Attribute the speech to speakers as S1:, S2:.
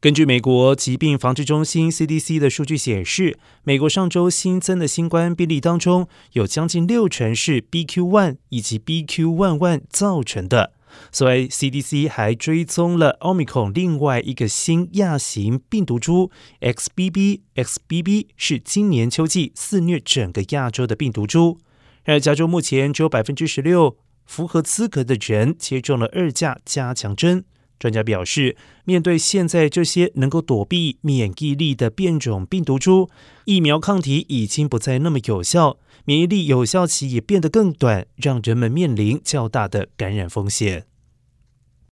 S1: 根据美国疾病防治中心 （CDC） 的数据显示，美国上周新增的新冠病例当中，有将近六成是 BQ.1 以及 BQ.1.1 造成的。所以，CDC 还追踪了奥密克戎另外一个新亚型病毒株 XBB。XBB 是今年秋季肆虐整个亚洲的病毒株。然而加州目前只有百分之十六符合资格的人接种了二价加强针。专家表示，面对现在这些能够躲避免疫力的变种病毒株，疫苗抗体已经不再那么有效，免疫力有效期也变得更短，让人们面临较大的感染风险。